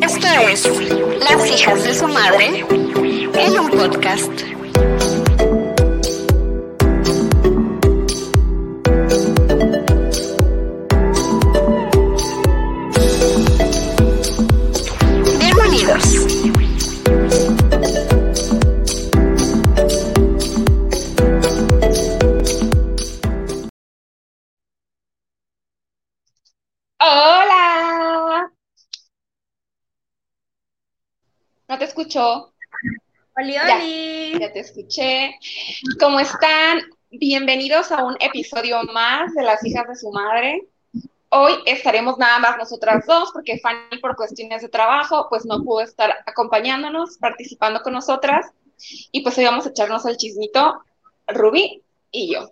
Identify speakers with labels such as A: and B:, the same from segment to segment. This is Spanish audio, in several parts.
A: Esto es Las hijas de su madre en un podcast.
B: Ya.
C: oli.
B: Ya te escuché. ¿Cómo están? Bienvenidos a un episodio más de Las hijas de su madre. Hoy estaremos nada más nosotras dos porque Fanny por cuestiones de trabajo pues no pudo estar acompañándonos, participando con nosotras y pues hoy vamos a echarnos el chismito Ruby y yo.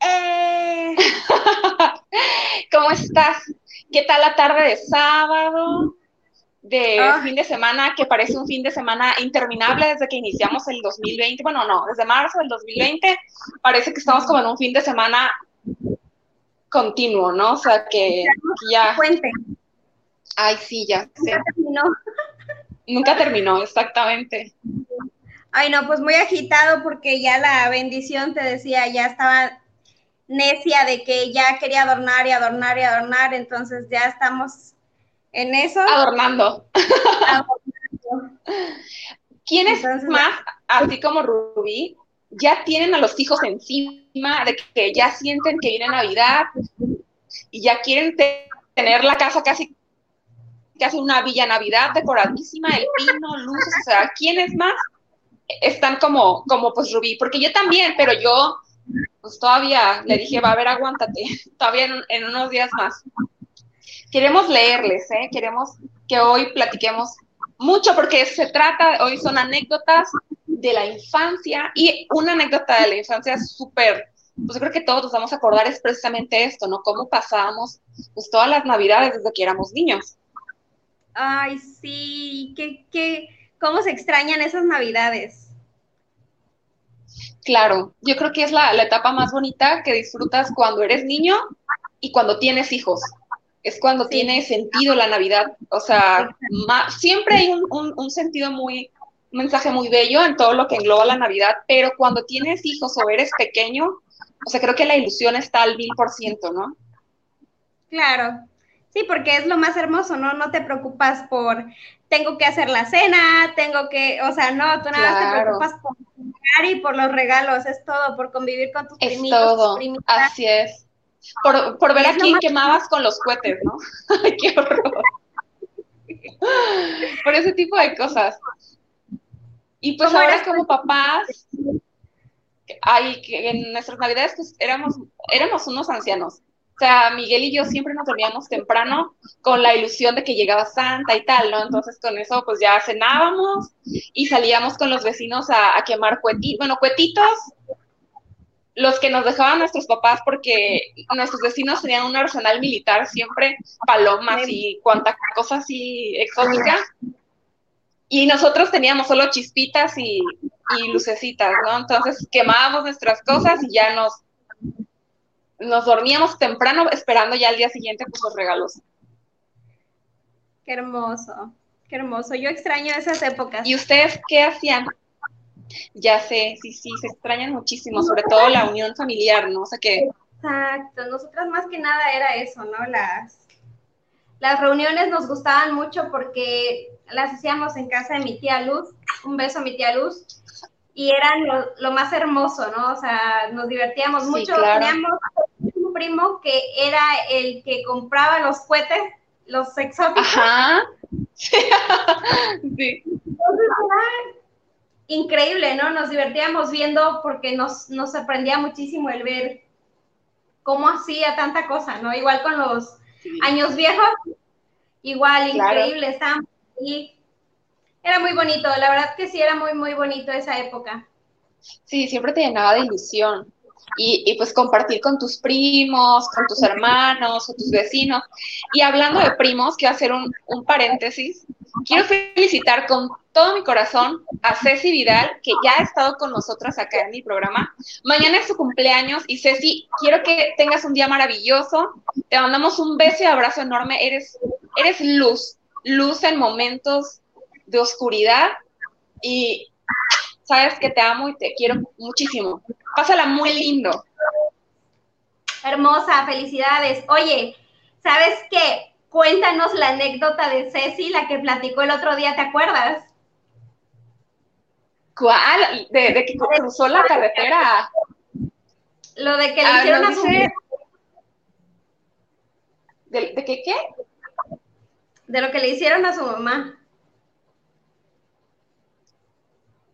C: Eh,
B: ¿Cómo estás? ¿Qué tal la tarde de sábado? De
C: Ah.
B: fin de semana, que parece un fin de semana interminable desde que iniciamos el 2020. Bueno, no, desde marzo del 2020 parece que estamos como en un fin de semana continuo, ¿no? O sea, que, que ya,
C: cuente.
B: ay, sí, ya, sé.
C: Ya terminó.
B: Nunca terminó, exactamente.
C: Ay, no, pues muy agitado porque ya la bendición te decía, ya estaba necia de que ya quería adornar y adornar y adornar, entonces ya estamos en eso.
B: Adornando. ¿Quiénes
C: Entonces-
B: más, así como Rubí, ya tienen a los hijos encima de que ya sienten que viene Navidad y ya quieren te- tener la casa casi casi una villa Navidad decoradísima, el pino, luces, o sea, ¿quiénes más están como, como pues Rubí? Porque yo también, pero yo pues todavía le dije, va a ver, aguántate, todavía en, en unos días más. Queremos leerles, ¿eh? Queremos que hoy platiquemos mucho porque se trata, hoy son anécdotas de la infancia y una anécdota de la infancia súper, pues yo creo que todos nos vamos a acordar es precisamente esto, ¿no? Cómo pasábamos pues todas las navidades desde que éramos niños.
C: Ay, sí, qué, qué, cómo se extrañan esas navidades.
B: Claro, yo creo que es la, la etapa más bonita que disfrutas cuando eres niño y cuando tienes hijos. Es cuando
C: Sí.
B: tiene sentido la Navidad. O sea, siempre hay un, un- un sentido muy, un mensaje muy bello en todo lo que engloba la Navidad, pero cuando tienes hijos o eres pequeño, o sea, creo que la ilusión está al mil por ciento, ¿no?
C: Claro. Sí, porque es lo más hermoso, ¿no? No te preocupas por, tengo que hacer la cena, tengo que, o sea, no, tú nada más te preocupas por y por los regalos, es todo, por convivir con tus
B: Es
C: primitos,
B: todo,
C: tus primitas.
B: así es. Por, por ver a quién quemabas con los cohetes, ¿no? Ay, qué horror. Por ese tipo de cosas. Y pues
C: ¿Cómo
B: ahora como papás, ay, que en nuestras navidades pues éramos, éramos unos ancianos. O sea, Miguel y yo siempre nos dormíamos temprano con la ilusión de que llegaba Santa y tal, ¿no? Entonces con eso pues ya cenábamos y salíamos con los vecinos a, a quemar cuetitos, bueno, cuetitos, los que nos dejaban nuestros papás porque nuestros vecinos tenían un arsenal militar siempre, palomas y cuanta cosa así exótica. Y nosotros teníamos solo chispitas y, y lucecitas, ¿no? Entonces quemábamos nuestras cosas y ya nos, nos dormíamos temprano esperando ya al día siguiente pues los regalos.
C: Qué hermoso, qué hermoso. Yo extraño esas épocas.
B: ¿Y ustedes qué hacían? Ya sé, sí, sí, se extrañan muchísimo, sobre todo la unión familiar, ¿no? O sea que,
C: Exacto, nosotras más que nada era eso, ¿no? Las, las reuniones nos gustaban mucho porque las hacíamos en casa de mi tía Luz, un beso a mi tía Luz, y eran lo, lo más hermoso, ¿no? O sea, nos divertíamos
B: Sí,
C: mucho.
B: claro.
C: Teníamos un primo que era el que compraba los cohetes, los exóticos.
B: ajá. sí.
C: Entonces era increíble, ¿no? Nos divertíamos viendo porque nos, nos sorprendía muchísimo el ver cómo hacía tanta cosa, ¿no? Igual con los años viejos, igual,
B: Claro.
C: increíble, estábamos ahí. Era muy bonito, la verdad que sí era muy, muy bonito esa época.
B: Sí, siempre te llenaba de ilusión. Y, y, pues compartir con tus primos, con tus hermanos, con tus vecinos. Y hablando de primos, quiero hacer un, un paréntesis. quiero felicitar con todo mi corazón a Ceci Vidal, que ya ha estado con nosotras acá en mi programa. Mañana es su cumpleaños y Ceci, quiero que tengas un día maravilloso. Te mandamos un beso y abrazo enorme. Eres, eres luz, luz en momentos de oscuridad y sabes que te amo y te quiero muchísimo. Pásala muy lindo.
C: Hermosa, felicidades. Oye, ¿sabes qué? Cuéntanos la anécdota de Ceci, la que platicó el otro día, ¿te acuerdas?
B: ¿Cuál? De, que cruzó la carretera.
C: Lo de que le ah, hicieron a su mamá.
B: ¿De, ¿De qué qué?
C: De lo que le hicieron a su mamá.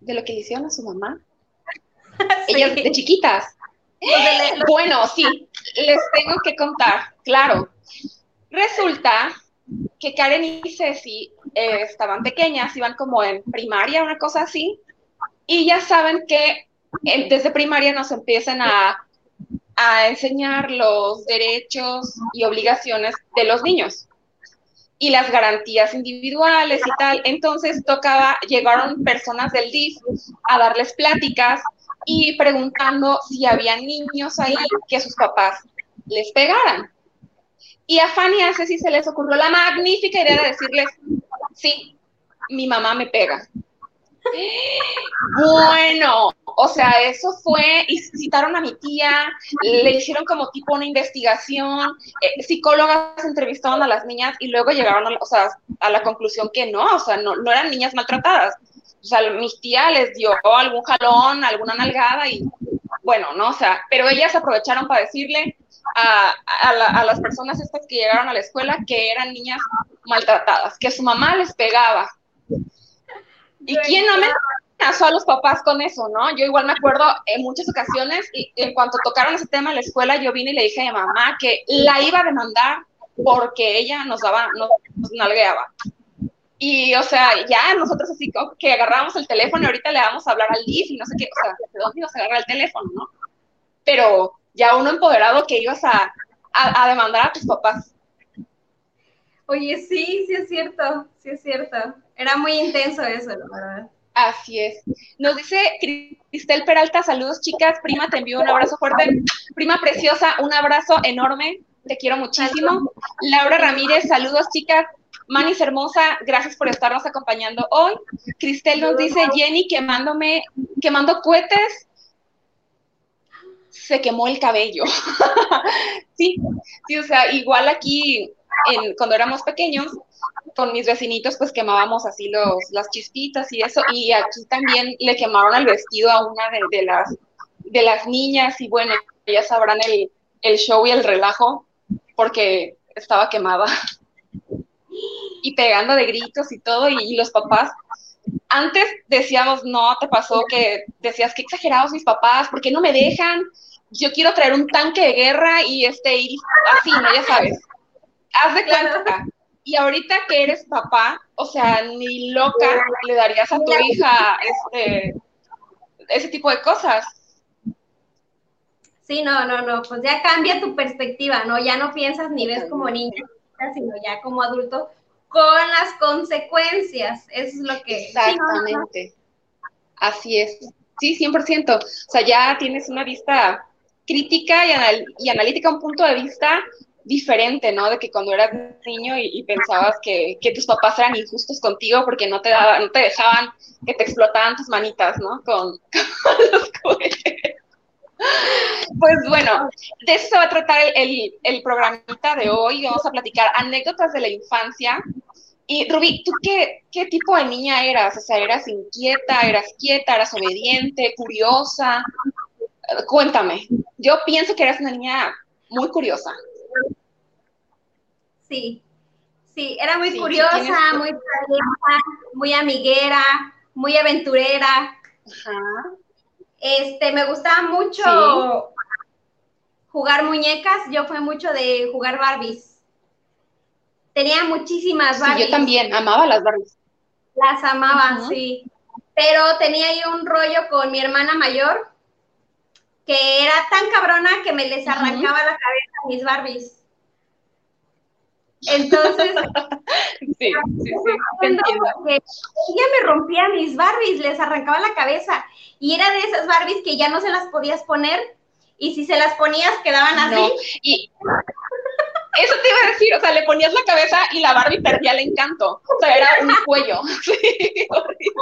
B: ¿De lo que le hicieron a su mamá? Ellas de chiquitas. Bueno, sí, les tengo que contar, claro. Resulta que Karen y Ceci eh, estaban pequeñas, iban como en primaria, una cosa así, y ya saben que desde primaria nos empiezan a, a enseñar los derechos y obligaciones de los niños y las garantías individuales y tal. Entonces tocaba, llegaron personas del DIF a darles pláticas y preguntando si había niños ahí que sus papás les pegaran. Y a Fanny y a Ceci se les ocurrió la magnífica idea de decirles, sí, mi mamá me pega. Bueno, o sea, eso fue, y citaron a mi tía, le hicieron como tipo una investigación, eh, psicólogas entrevistaron a las niñas y luego llegaron a, o sea, a la conclusión que no, o sea, no, no eran niñas maltratadas. O sea, mi tía les dio algún jalón, alguna nalgada y bueno, ¿no? O sea, pero ellas aprovecharon para decirle a, a, las personas estas que llegaron a la escuela que eran niñas maltratadas, que su mamá les pegaba, ¿Y quién no me amenazó a los papás con eso, no? Yo igual me acuerdo en muchas ocasiones, y en cuanto tocaron ese tema en la escuela, yo vine y le dije a mi mamá que la iba a demandar porque ella nos daba, nos, nalgueaba. Y, o sea, ya nosotros así que agarramos el teléfono y ahorita le vamos a hablar al DIF y no sé qué, o sea, ¿de dónde ibas a agarrar el teléfono, no? Pero ya uno empoderado que ibas a, a, a demandar a tus papás.
C: Oye, sí, sí es cierto, sí es cierto. Era muy intenso eso, la verdad.
B: Así es. Nos dice Cristel Peralta, saludos chicas, prima, te envío un abrazo fuerte. Prima preciosa, un abrazo enorme, te quiero muchísimo. Laura Ramírez, saludos chicas. Manis hermosa, gracias por estarnos acompañando hoy. Cristel nos dice, Jenny quemándome, quemando cohetes, se quemó el cabello. sí, sí, o sea, igual aquí cuando éramos pequeños, con mis vecinitos, pues quemábamos así los, las chispitas y eso, y aquí también le quemaron el vestido a una de, las, de las niñas, y bueno, ya sabrán el, el show y el relajo, porque estaba quemada. Y pegando de gritos y todo, y, los papás antes decíamos, no, te pasó que decías que exagerados mis papás, ¿por qué no me dejan? Yo quiero traer un tanque de guerra y este, y así, ¿no? Ya sabes. Haz de cuenta. Y ahorita que eres papá, o sea, ni loca le darías a tu hija este, ese tipo de cosas.
C: Sí, no, no, no, pues ya cambia tu perspectiva, ¿no? Ya no piensas ni ves como niña, sino ya como adulto con las consecuencias. Eso es lo que...
B: Exactamente. Así es. Sí, 100%. O sea, ya tienes una vista crítica y, y analítica, un punto de vista diferente, ¿no? De que cuando eras niño y, pensabas que, tus papás eran injustos contigo porque no te daban, no te dejaban que te explotaban tus manitas, ¿no? Con, los. Pues bueno, de eso se va a tratar el, el, programita de hoy. Vamos a platicar anécdotas de la infancia. Y Rubí, ¿tú qué, qué tipo de niña eras? O sea, ¿eras inquieta, eras quieta, eras obediente, curiosa? Cuéntame. Yo pienso que eras una niña muy curiosa.
C: Sí, sí, era muy curiosa, muy muy amiguera, muy aventurera. Este, me gustaba mucho jugar muñecas, yo fui mucho de jugar Barbies. Tenía muchísimas Barbies.
B: yo también, amaba las Barbies.
C: Las amaba, sí. Pero tenía ahí un rollo con mi hermana mayor que era tan cabrona que me les arrancaba la cabeza a mis Barbies. Entonces,
B: sí, sí, sí.
C: Ella me rompía mis Barbies, les arrancaba la cabeza. Y era de esas Barbies que ya no se las podías poner. Y si se las ponías, quedaban así. No,
B: y eso te iba a decir, o sea, le ponías la cabeza y la Barbie perdía el encanto. O sea, era un cuello. Sí, horrible.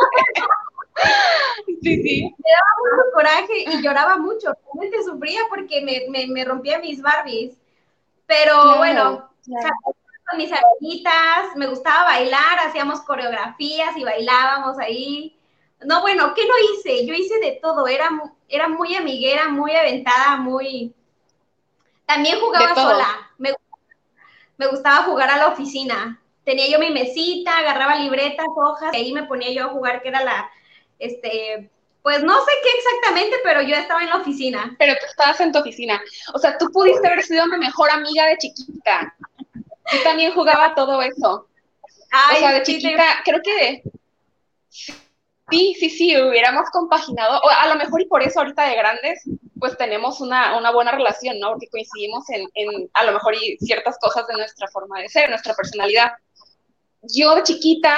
C: Sí, sí. Me daba mucho coraje y lloraba mucho. Realmente sufría porque me, me, rompía mis Barbies. Pero bueno, con mis amiguitas, me gustaba bailar, hacíamos coreografías y bailábamos ahí. No, bueno, ¿qué no hice? Yo hice de todo, era, era muy amiguera, muy aventada, muy... También jugaba sola, me, me gustaba jugar a la oficina. Tenía yo mi mesita, agarraba libretas, hojas, y ahí me ponía yo a jugar, que era la, este, pues no sé qué exactamente, pero yo estaba en la oficina.
B: Pero tú estabas en tu oficina. O sea, tú pudiste haber sido mi mejor amiga de chiquita. Yo también jugaba todo eso. o sea, de chiquita, creo que sí, sí, sí, hubiéramos compaginado, o a lo mejor y por eso ahorita de grandes, pues tenemos una, una buena relación, ¿no? Porque coincidimos en, en, a lo mejor y ciertas cosas de nuestra forma de ser, nuestra personalidad. Yo de chiquita,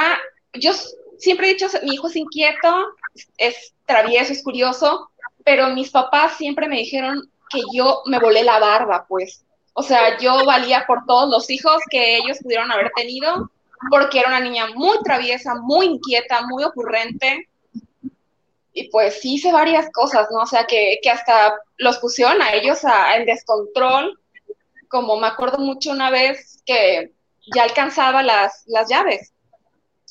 B: yo siempre he dicho, mi hijo es inquieto, es travieso, es curioso, pero mis papás siempre me dijeron que yo me volé la barba, pues. O sea, yo valía por todos los hijos que ellos pudieron haber tenido, porque era una niña muy traviesa, muy inquieta, muy ocurrente. Y pues hice varias cosas, ¿no? O sea, que, que hasta los pusieron a ellos a, en descontrol, como me acuerdo mucho una vez que ya alcanzaba las, las llaves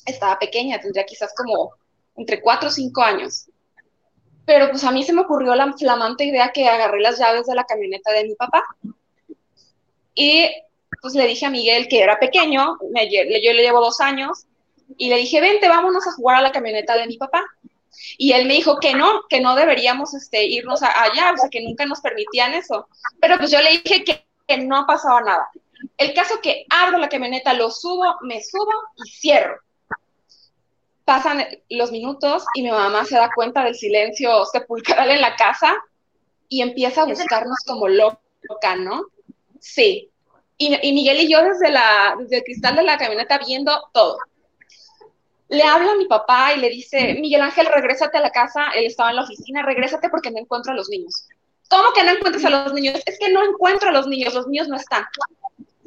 B: estaba pequeña, tendría quizás como entre cuatro o cinco años. Pero pues a mí se me ocurrió la flamante idea que agarré las llaves de la camioneta de mi papá. Y pues le dije a Miguel que era pequeño, me, yo le llevo dos años, y le dije, vente, vámonos a jugar a la camioneta de mi papá. Y él me dijo que no, que no deberíamos este, irnos allá, o sea, que nunca nos permitían eso. Pero pues yo le dije que, que no pasaba nada. El caso que abro la camioneta, lo subo, me subo y cierro pasan los minutos y mi mamá se da cuenta del silencio sepulcral en la casa y empieza a buscarnos como loca, ¿no? Sí. Y, Miguel y yo desde, la, desde el cristal de la camioneta viendo todo. Le habla a mi papá y le dice, Miguel Ángel, regrésate a la casa, él estaba en la oficina, regrésate porque no encuentro a los niños. ¿Cómo que no encuentras a los niños? Es que no encuentro a los niños, los niños no están.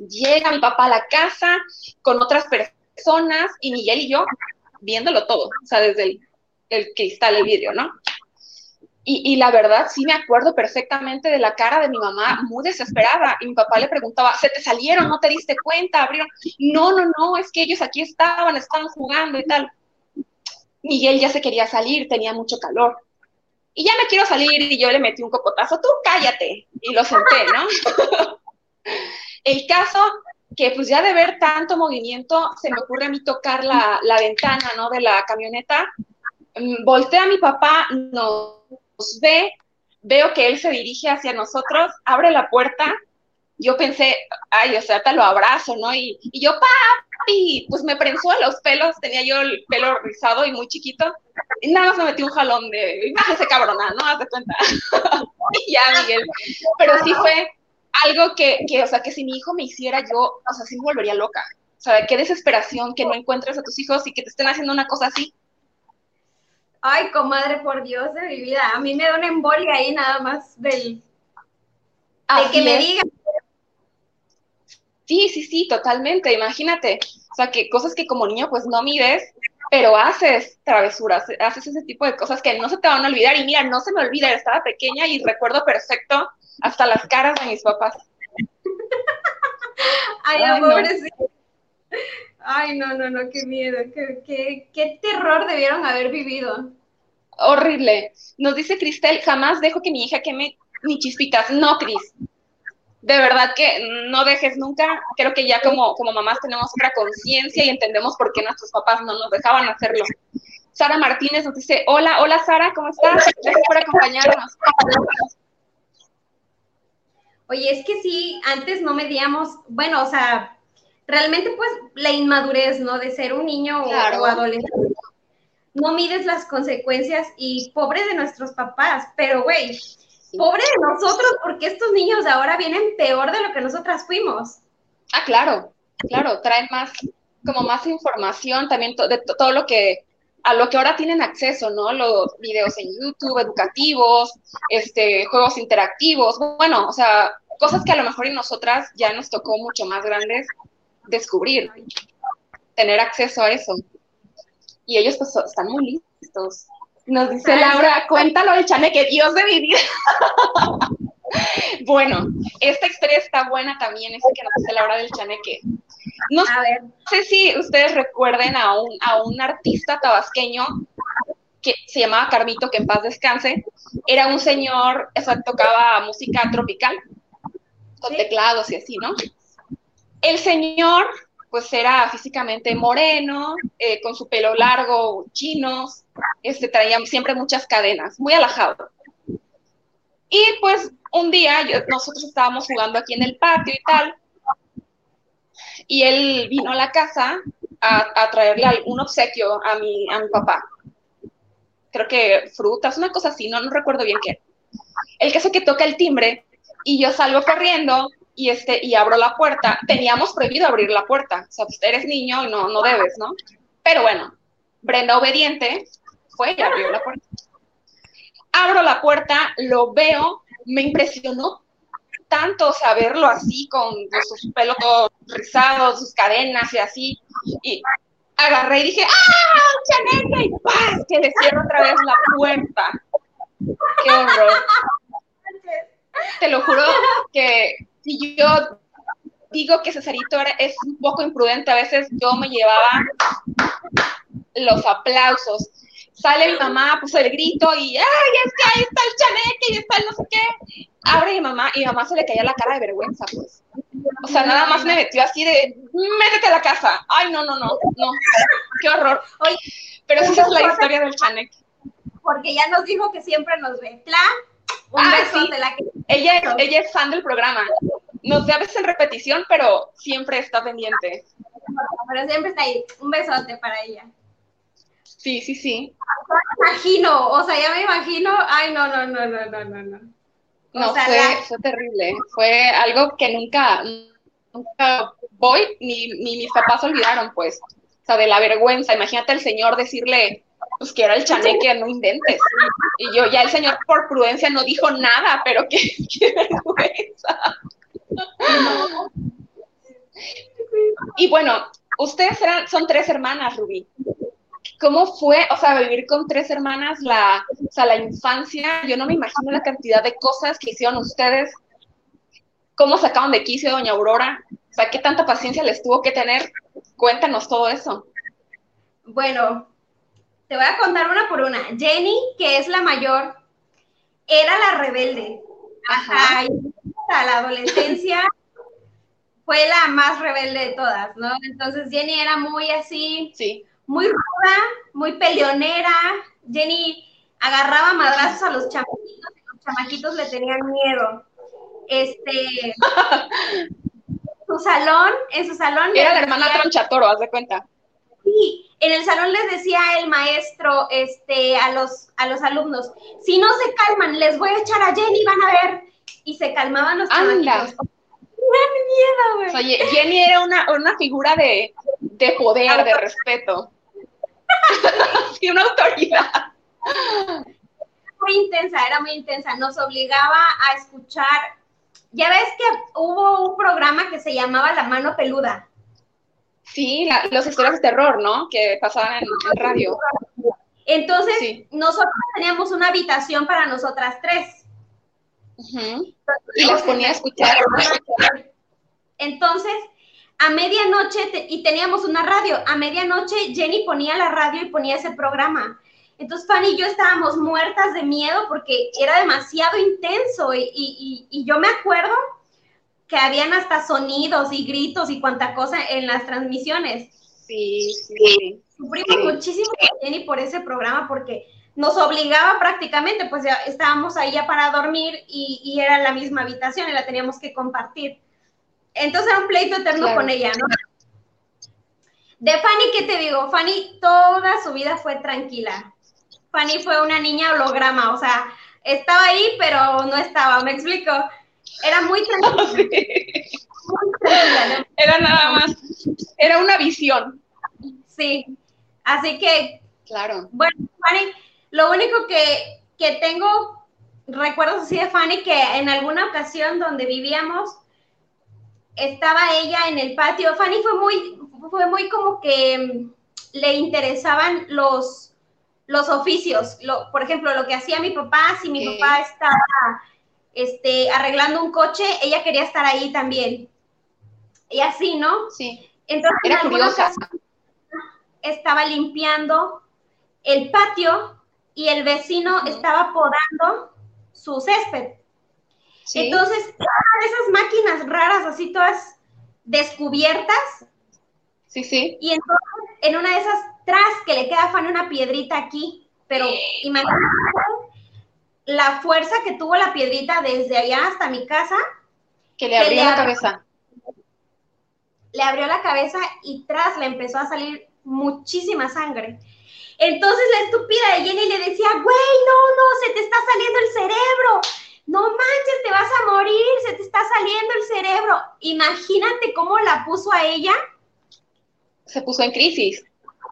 B: Llega mi papá a la casa con otras personas y Miguel y yo viéndolo todo, o sea, desde el, el cristal, el vidrio, ¿no? Y, la verdad, sí me acuerdo perfectamente de la cara de mi mamá, muy desesperada. Y mi papá le preguntaba, ¿se te salieron? ¿No te diste cuenta? ¿Abrieron? No, no, no, es que ellos aquí estaban, estaban jugando y tal. Miguel ya se quería salir, tenía mucho calor. Y ya me quiero salir y yo le metí un cocotazo, tú cállate. Y lo senté, ¿no? El caso que pues ya de ver tanto movimiento, se me ocurre a mí tocar la, la ventana, ¿no? De la camioneta. Mm, voltea a mi papá, ve, veo que él se dirige hacia nosotros, abre la puerta. Yo pensé, ay, o sea, te lo abrazo, ¿no? Y, y yo, papi, pues me prensó a los pelos, tenía yo el pelo rizado y muy chiquito. Y nada más me metí un jalón de, bájese cabrona, ¿no? Haz de cuenta. y ya, Miguel. Pero sí fue, algo que, que, o sea, que si mi hijo me hiciera yo, o sea, sí me volvería loca. O sea, qué desesperación que no encuentres a tus hijos y que te estén haciendo una cosa así.
C: Ay, comadre, por Dios de mi vida, a mí me da una embolia ahí nada más del... De que me digan.
B: Sí, sí, sí, totalmente, imagínate. O sea, que cosas que como niño pues no mides, pero haces travesuras, haces ese tipo de cosas que no se te van a olvidar. Y mira, no se me olvida, estaba pequeña y recuerdo perfecto hasta las caras de mis papás.
C: Ay, amor, Ay, no, no, no, qué miedo, qué, qué, terror debieron haber vivido.
B: Horrible. Nos dice Cristel, jamás dejo que mi hija queme ni chispitas. No, Cris. De verdad que no dejes nunca. Creo que ya como, como mamás tenemos otra conciencia y entendemos por qué nuestros papás no nos dejaban hacerlo. Sara Martínez nos dice, hola, hola Sara, ¿cómo estás? Gracias por acompañarnos.
C: Oye, es que sí, antes no medíamos, bueno, o sea, realmente pues la inmadurez, ¿no? De ser un niño o, adolescente. No mides las consecuencias y pobre de nuestros papás, pero güey, pobre de nosotros porque estos niños de ahora vienen peor de lo que nosotras fuimos.
B: Ah, claro. claro, traen más, como más información también de todo lo que, a lo que ahora tienen acceso, ¿no? Los videos en YouTube, educativos, este, juegos interactivos, bueno, o sea, cosas que a lo mejor en nosotras ya nos tocó mucho más grandes descubrir, tener acceso a eso. Y ellos pues están muy listos. Nos dice Laura, cuéntalo el chaneque, Dios de mi vida. bueno, esta historia está buena también, esa que nos dice Laura del chaneque. No sé si ustedes recuerden a un, a un artista tabasqueño que se llamaba Carmito, que en paz descanse. Era un señor, o sea, tocaba música tropical, con teclados y así, ¿no? El señor, pues era físicamente moreno, eh, con su pelo largo, chinos, este, traía siempre muchas cadenas, muy alajado. Y pues un día nosotros estábamos jugando aquí en el patio y tal, y él vino a la casa a, traerle un obsequio a mi, a mi papá. Creo que frutas, una cosa así, no, no recuerdo bien qué. El caso que toca el timbre y yo salgo corriendo y, este, y abro la puerta. Teníamos prohibido abrir la puerta, o sea, pues eres niño no, no debes, ¿no? Pero bueno, Brenda obediente fue y abrió la puerta. Abro la puerta, lo veo, me impresionó tanto saberlo así, con sus pelos todos rizados, sus cadenas y así, y agarré y dije, ¡ah, Chanel! Y ¡paz! Que le cierro otra vez la puerta. ¡Qué horror! Te lo juro que si yo digo que Cesarito es un poco imprudente, a veces yo me llevaba los aplausos. Sale mi mamá, puso el grito y ¡ay, es que ahí está el chaneque y está el no sé qué! Abre mi mamá y mi mamá se le caía la cara de vergüenza, pues. O sea, nada más me metió así de, métete a la casa. Ay, no, no, no, no. Qué horror. Pero esa es la historia del chaneque.
C: Porque ya nos dijo que siempre nos ve. Plan,
B: un ah, beso de la que... Ella, ella es fan del programa. No sé, a veces en repetición, pero siempre está pendiente.
C: Pero siempre está ahí. Un besote para ella.
B: Sí, sí, sí.
C: Me imagino, o sea, ya me imagino. Ay, no, no, no, no, no, no.
B: No, no fue, fue terrible. Fue algo que nunca, nunca voy, ni, ni mis papás olvidaron, pues. O sea, de la vergüenza. Imagínate el señor decirle, pues que era el chaneque, no inventes. Y yo, ya el señor por prudencia no dijo nada, pero qué, vergüenza. Y bueno, ustedes eran, son tres hermanas, Rubí. ¿Cómo fue, o sea, vivir con tres hermanas la, o sea, la infancia? Yo no me imagino la cantidad de cosas que hicieron ustedes. ¿Cómo sacaron de quicio Doña Aurora? O sea, ¿qué tanta paciencia les tuvo que tener? Cuéntanos todo eso.
C: Bueno, te voy a contar una por una. Jenny, que es la mayor, era la rebelde. Ajá. Hasta la adolescencia fue la más rebelde de todas, ¿no? Entonces Jenny era muy así, sí. muy ruda, muy peleonera. Jenny agarraba madrazos a los chamaquitos y los chamaquitos le tenían miedo. Este, su salón, en su salón.
B: Era la hermana Tronchatoro, haz de cuenta.
C: Sí, en el salón les decía el maestro este, a, los, a los alumnos, si no se calman, les voy a echar a Jenny, van a ver. Y se calmaban los chamaquitos. miedo, güey.
B: Oye, Jenny era una, una figura de, de poder, de respeto. y una autoridad.
C: Muy intensa, era muy intensa. Nos obligaba a escuchar. Ya ves que hubo un programa que se llamaba La Mano Peluda.
B: Sí, las historias de terror, ¿no? Que pasaban en, radio.
C: Entonces, nosotros teníamos una habitación para nosotras tres.
B: Y las ponía a escuchar.
C: Entonces, a medianoche, y teníamos una radio, a medianoche Jenny ponía la radio y ponía ese programa. Entonces, Fanny y yo estábamos muertas de miedo porque era demasiado intenso y, y yo me acuerdo que habían hasta sonidos y gritos y cuanta cosa en las transmisiones.
B: Sí, sí.
C: Sufrimos muchísimo Jenny por ese programa porque nos obligaba prácticamente, pues ya estábamos ahí ya para dormir y, era la misma habitación y la teníamos que compartir. Entonces era un pleito eterno con ella, ¿no? De Fanny, ¿qué te digo? Fanny toda su vida fue tranquila. Fanny fue una niña holograma, o sea, estaba ahí, pero no estaba, ¿me explico? Era muy tranquila.
B: Era nada más visión.
C: Sí, así que,
B: Claro.
C: bueno, Fanny, lo único que, que tengo recuerdos así de Fanny, que en alguna ocasión donde vivíamos, estaba ella en el patio. Fanny fue muy, fue muy como que mm, le interesaban los, los oficios. Lo, por ejemplo, lo que hacía mi papá, si mi papá estaba este, arreglando un coche, ella quería estar ahí también. Y así, ¿no?
B: Sí.
C: Entonces,
B: Era curiosa.
C: estaba limpiando el patio y el vecino estaba podando su césped.
B: Sí.
C: Entonces, esas máquinas raras, así todas descubiertas,
B: sí, sí.
C: y entonces en una de esas tras que le queda Fanny una piedrita aquí, pero imagínate la fuerza que tuvo la piedrita desde allá hasta mi casa,
B: Que le
C: que
B: abrió
C: le
B: la
C: ab-
B: cabeza.
C: le abrió la cabeza y tras le empezó a salir muchísima sangre. Entonces la estúpida de Jenny le decía, güey, no, no, se te está saliendo el cerebro. No manches, te vas a morir, se te está saliendo el cerebro. Imagínate cómo la puso a ella.
B: Se puso en crisis.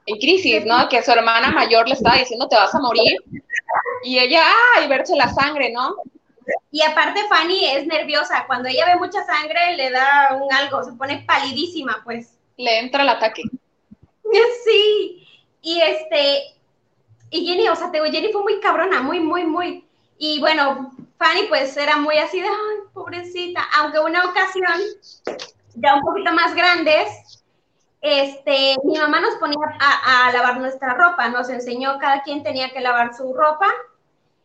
B: En crisis, ¿no? Que su hermana mayor le estaba diciendo, te vas a morir. Y ella, ay, verse la sangre, ¿no?
C: Y aparte Fanny es nerviosa. Cuando ella ve mucha sangre le da un algo, se pone palidísima, pues.
B: Le entra el ataque.
C: Sí. Y este, y Jenny, o sea, te digo, Jenny fue muy cabrona, muy, muy, muy. Y bueno, Fanny pues era muy así de, ay, pobrecita. Aunque una ocasión, ya un poquito más grandes, este, mi mamá nos ponía a, a lavar nuestra ropa, nos enseñó cada quien tenía que lavar su ropa.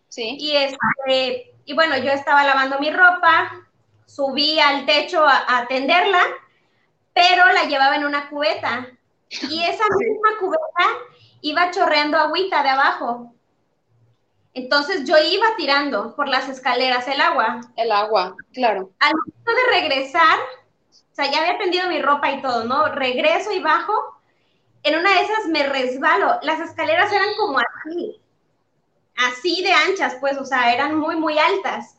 B: Sí.
C: Y, este, y bueno, yo estaba lavando mi ropa, subí al techo a, a tenderla, pero la llevaba en una cubeta. Y esa misma cubeta iba chorreando agüita de abajo. Entonces yo iba tirando por las escaleras el agua.
B: El agua, claro.
C: Al momento de regresar, sea, ya había tendido mi ropa y todo, ¿no? Regreso y bajo. En una de esas me resbalo. Las escaleras eran como así, así de anchas, pues, o sea, eran muy, muy altas.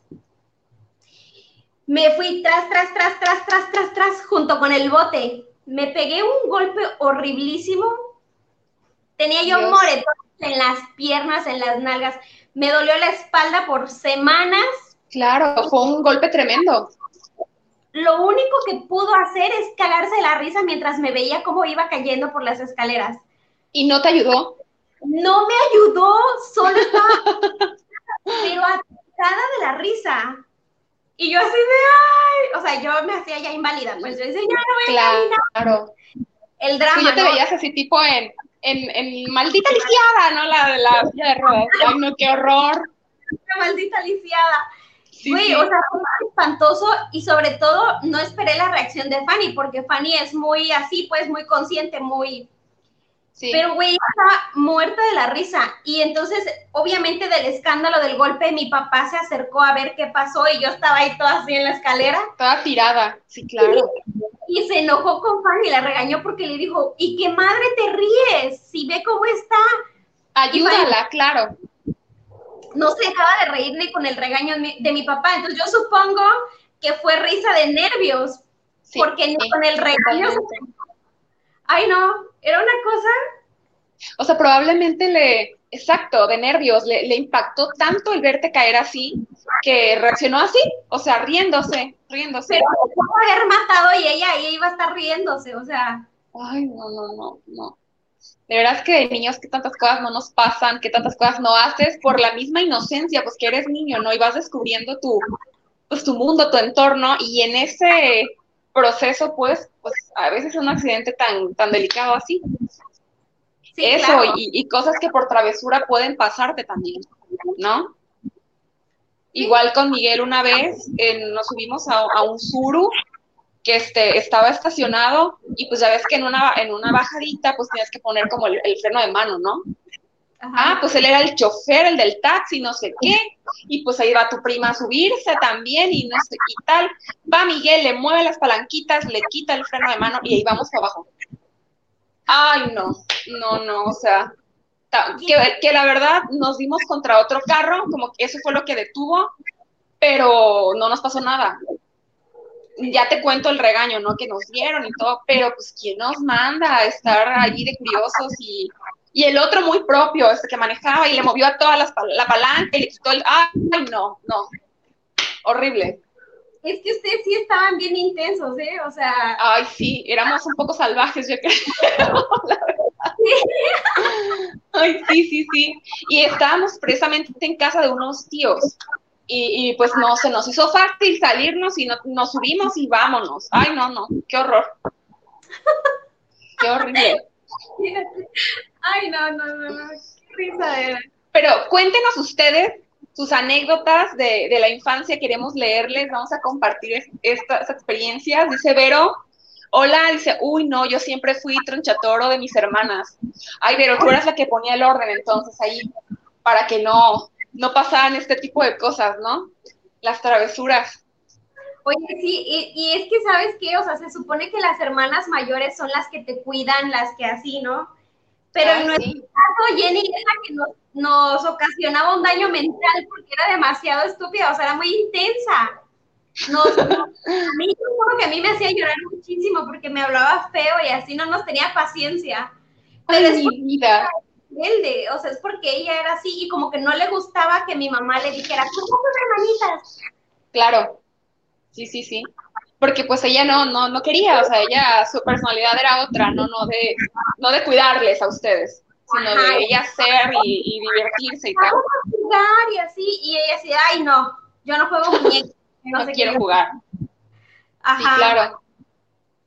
C: Me fui tras, tras, tras, tras, tras, tras, tras, junto con el bote. Me pegué un golpe horriblísimo. Tenía yo
B: Dios.
C: moretones en las piernas, en las nalgas. Me dolió la espalda por semanas.
B: Claro, fue un golpe tremendo.
C: Lo único que pudo hacer es cagarse de la risa mientras me veía cómo iba cayendo por las escaleras.
B: ¿Y no te ayudó?
C: No me ayudó, solo estaba pero atacada de la risa. Y yo así de, ay, o sea, yo me hacía ya inválida, pues yo decía, ya no voy a caminar.
B: Claro.
C: El drama,
B: ya te
C: ¿no?
B: veías así tipo en, en, en maldita lisiada, ¿no? La de la silla de ruedas. Ay, no, qué horror.
C: Maldita lisiada.
B: Sí,
C: Güey,
B: sí.
C: o sea, fue muy espantoso y sobre todo no esperé la reacción de Fanny, porque Fanny es muy así, pues muy consciente, muy,
B: sí.
C: Pero, güey, estaba muerta de la risa. Y entonces, obviamente, del escándalo del golpe, mi papá se acercó a ver qué pasó y yo estaba ahí toda así en la escalera.
B: Toda tirada, sí, claro.
C: Y se enojó con Fanny y la regañó porque le dijo, ¿y qué madre te ríes? Si ve cómo está.
B: Ayúdala, claro.
C: No se dejaba de reír ni con el regaño de mi, de mi papá. Entonces, yo supongo que fue risa de nervios,
B: Sí,
C: porque ni
B: sí,
C: con el regaño. Ay, no, era una cosa.
B: O sea, probablemente le, exacto, de nervios, le, le impactó tanto el verte caer así que reaccionó así, o sea, riéndose, riéndose.
C: Pero pudo haber matado y ella ahí iba a estar riéndose, o sea.
B: Ay, no, no, no, no. De verdad es que de niños que tantas cosas no nos pasan, que tantas cosas no haces por la misma inocencia, pues que eres niño, ¿no? Y vas descubriendo tu, pues tu mundo, tu entorno, y en ese proceso, pues, pues a veces un accidente tan, tan delicado así.
C: Sí,
B: Eso,
C: claro.
B: y, y cosas que por travesura pueden pasarte también, ¿no? Igual con Miguel una vez eh, nos subimos a, a un suru que este, estaba estacionado y pues ya ves que en una, en una bajadita pues tienes que poner como el, el freno de mano, ¿no?
C: Ajá.
B: Ah, pues él era el chofer, el del taxi, no sé qué, y pues ahí va tu prima a subirse también y no sé, y tal. Va Miguel, le mueve las palanquitas, le quita el freno de mano y ahí vamos para abajo. Ay, no, no, no, o sea, que, que la verdad nos dimos contra otro carro, como que eso fue lo que detuvo, pero no nos pasó nada. Ya te cuento el regaño, ¿no? Que nos dieron y todo, pero pues ¿quién nos manda a estar allí de curiosos y, y el otro muy propio, este que manejaba y le movió a todas las la palanca y le quitó el, ay, no, no, horrible.
C: Es que ustedes sí estaban bien intensos, ¿eh? O sea.
B: Ay, sí, éramos un poco salvajes, yo creo. la verdad. Ay, sí, sí, sí. Y estábamos precisamente en casa de unos tíos. Y, pues no, se nos hizo fácil salirnos y no, nos subimos y vámonos. Ay, no, no, qué horror. Qué horrible.
C: Ay, no, no, no, no. Qué risa era.
B: Pero cuéntenos ustedes sus anécdotas de, de, la infancia, queremos leerles, vamos a compartir estas experiencias. Dice Vero, hola, dice, uy, no, yo siempre fui tronchatoro de mis hermanas. Ay, Vero, tú eras la que ponía el orden entonces ahí, para que no, no pasaran este tipo de cosas, ¿no? Las travesuras.
C: Oye, sí, y, y, es que sabes qué, o sea, se supone que las hermanas mayores son las que te cuidan, las que así, ¿no? Pero en nuestro caso, Jenny es la que nos, nos, ocasionaba un daño mental porque era demasiado estúpida, o sea, era muy intensa. Nos, a mí, que a mí me hacía llorar muchísimo porque me hablaba feo y así no nos tenía paciencia.
B: Pero Ay, mi vida.
C: O sea, es porque ella era así y como que no le gustaba que mi mamá le dijera, ¿cómo son hermanitas?
B: Claro, sí, sí, sí porque pues ella no, no, no quería, o sea, ella, su personalidad era otra, no, no de, no de cuidarles a ustedes, sino de ella ser y, divertirse y tal.
C: Vamos a jugar y así, y ella decía, ay no, yo no juego muñecos.
B: No, no quiero jugar. Ajá. Sí, claro.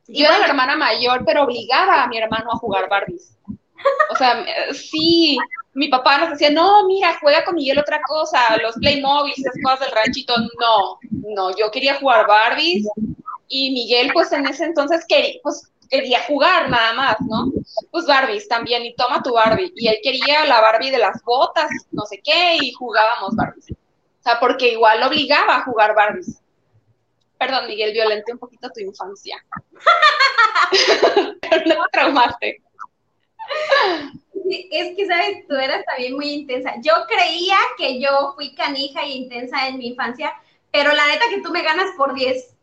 B: Yo era la hermana mayor, pero obligaba a mi hermano a jugar Barbies. O sea, sí, mi papá nos decía, no, mira, juega con Miguel otra cosa, los Playmobil, esas cosas del ranchito. No, no, yo quería jugar Barbies y Miguel, pues en ese entonces quería, pues, quería jugar nada más, ¿no? Pues Barbies también, y toma tu Barbie. Y él quería la Barbie de las botas, no sé qué, y jugábamos Barbies. O sea, porque igual lo obligaba a jugar Barbies. Perdón, Miguel, violenté un poquito tu infancia. Pero no te traumaste.
C: Es que, ¿sabes? Tú eras también muy intensa. Yo creía que yo fui canija e intensa en mi infancia, pero la neta que tú me ganas por 10.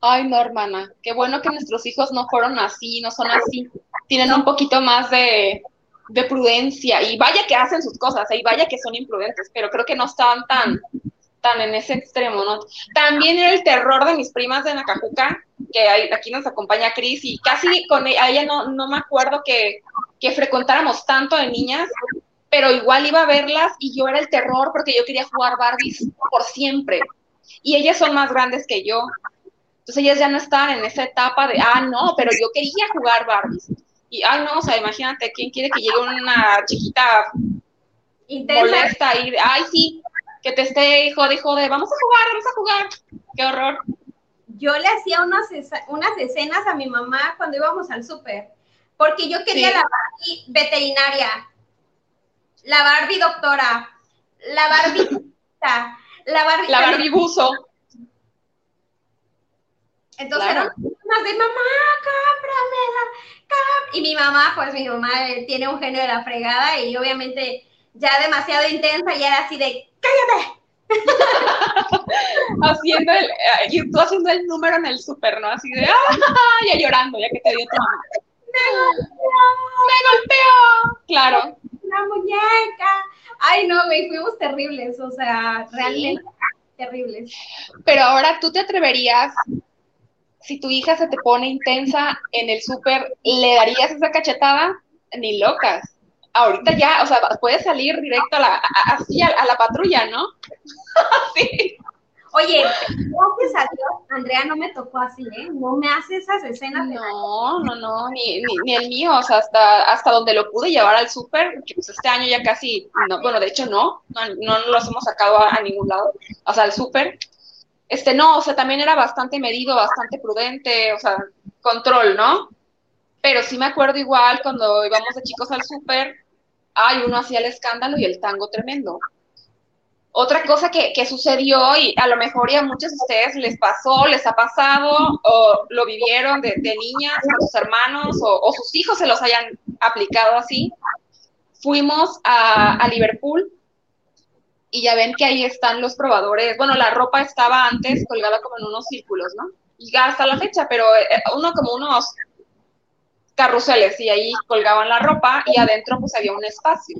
B: Ay, no, hermana, qué bueno que nuestros hijos no fueron así, no son así. Tienen un poquito más de, prudencia y vaya que hacen sus cosas, y vaya que son imprudentes, pero creo que no estaban tan, tan en ese extremo, ¿no? También era el terror de mis primas de Nacajuca, que aquí nos acompaña Cris, y casi con ella, a ella no, no me acuerdo que, que frecuentáramos tanto de niñas, pero igual iba a verlas y yo era el terror porque yo quería jugar Barbies por siempre. Y ellas son más grandes que yo, entonces ellas ya no estaban en esa etapa de, ah, no, pero yo quería jugar Barbies. Y, ay, no, o sea, imagínate, ¿quién quiere que llegue una chiquita Intensa. molesta y, ay, sí, que te esté hijo de jode, vamos a jugar, vamos a jugar. Qué horror.
C: Yo le hacía unas, unas escenas a mi mamá cuando íbamos al súper, porque yo quería la Barbie veterinaria, la Barbie doctora, la Barbie... la Barbie...
B: La Barbie buzo.
C: Entonces eran más de mamá, cómpramela, Y mi mamá, pues mi mamá eh, tiene un genio de la fregada y obviamente ya demasiado intensa y era así de, cállate.
B: haciendo el, eh, y tú haciendo el número en el súper, ¿no? Así de, ¡ah! Ya llorando, ya que te dio tu mamá.
C: ¡Me golpeó!
B: ¡Me golpeó! Claro.
C: ¡La muñeca! Ay, no, güey, fuimos terribles, o sea, realmente terribles.
B: Pero ahora tú te atreverías si tu hija se te pone intensa en el súper, ¿le darías esa cachetada? Ni locas. Ahorita ya, o sea, puedes salir directo a la, así a, la patrulla, ¿no?
C: sí. Oye, gracias a Dios, Andrea no me tocó así, ¿eh? No me hace esas escenas.
B: No, no, no, ni, ni, el mío, o sea, hasta, hasta donde lo pude llevar al súper, pues este año ya casi, no, bueno, de hecho no, no, no los hemos sacado a, a ningún lado, o sea, al súper, este, no, o sea, también era bastante medido, bastante prudente, o sea, control, ¿no? Pero sí me acuerdo igual cuando íbamos de chicos al súper, ay, uno hacía el escándalo y el tango tremendo. Otra cosa que, que, sucedió, y a lo mejor ya a muchos de ustedes les pasó, les ha pasado, o lo vivieron de, niñas con sus hermanos, o, sus hijos se los hayan aplicado así. Fuimos a, a Liverpool y ya ven que ahí están los probadores. Bueno, la ropa estaba antes colgada como en unos círculos, ¿no? y hasta la fecha, pero eh, uno como unos carruseles y ahí colgaban la ropa y adentro pues había un espacio.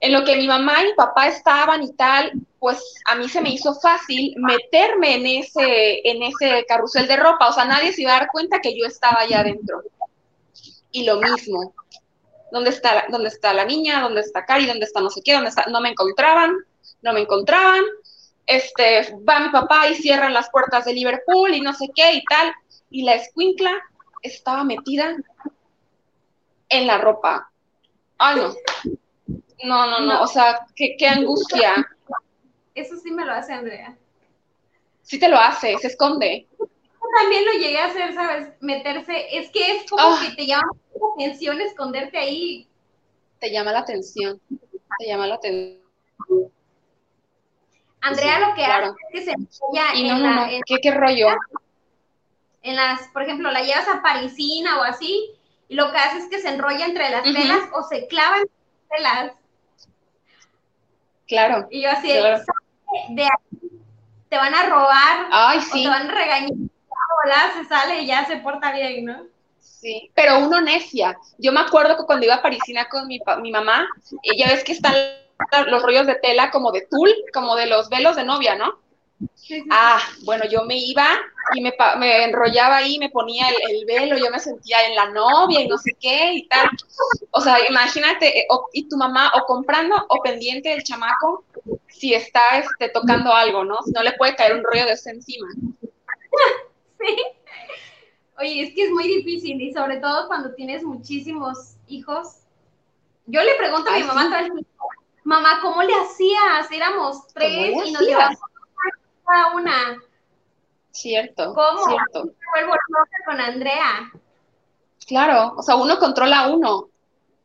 B: En lo que mi mamá y mi papá estaban y tal, pues a mí se me hizo fácil meterme en ese, en ese carrusel de ropa, o sea, nadie se iba a dar cuenta que yo estaba allá adentro. Y lo mismo, ¿dónde está, dónde está la niña? ¿Dónde está Cari? ¿Dónde está no sé qué? ¿Dónde? No me encontraban, no me encontraban. Este, va mi papá y cierran las puertas de Liverpool y no sé qué y tal. Y la escuincla estaba metida en la ropa. Ay, no. No, no, no. O sea, qué, qué angustia.
C: Eso sí me lo hace Andrea.
B: Sí te lo hace, se esconde.
C: También lo llegué a hacer, ¿sabes? Meterse. Es que es como
B: Ah.
C: que te llama la atención esconderte ahí.
B: Te llama la atención. Te llama la atención.
C: Andrea lo que
B: claro.
C: hace es que se
B: Y
C: en,
B: no, no,
C: la-
B: no.
C: en-
B: ¿Qué, qué rollo?
C: En las, por ejemplo, la llevas a parisina o así, y lo que hace es que se enrolla entre las telas o se clava en las telas.
B: Claro.
C: Y yo así, de,
B: Claro.
C: "Sale de aquí, te van a robar
B: Ay,
C: o
B: sí.
C: te van a regañar. Hola, se sale y ya se porta bien, ¿no?
B: Sí, pero uno necia. Yo me acuerdo que cuando iba a Parisina con mi, mi mamá, y ya ves que están los rollos de tela como de tul, como de los velos de novia, ¿no?
C: Sí, sí,
B: Ah, bueno, yo me iba y me, me enrollaba ahí, me ponía el, el velo, yo me sentía en la novia y no sé qué y tal. O sea, imagínate, eh, o- y tu mamá o comprando o pendiente del chamaco si está este, tocando algo, ¿no? Si no le puede caer un rollo de eso encima.
C: sí. Oye, es que es muy difícil y sobre todo cuando tienes muchísimos hijos. Yo le pregunto a mi
B: Ay,
C: mamá
B: sí.
C: todo el tiempo, mamá, ¿cómo le hacías? Éramos tres y nos llevamos cada una.
B: Cierto,
C: ¿Cómo?
B: cierto.
C: Me vuelvo loca con Andrea.
B: Claro, o sea, uno controla a uno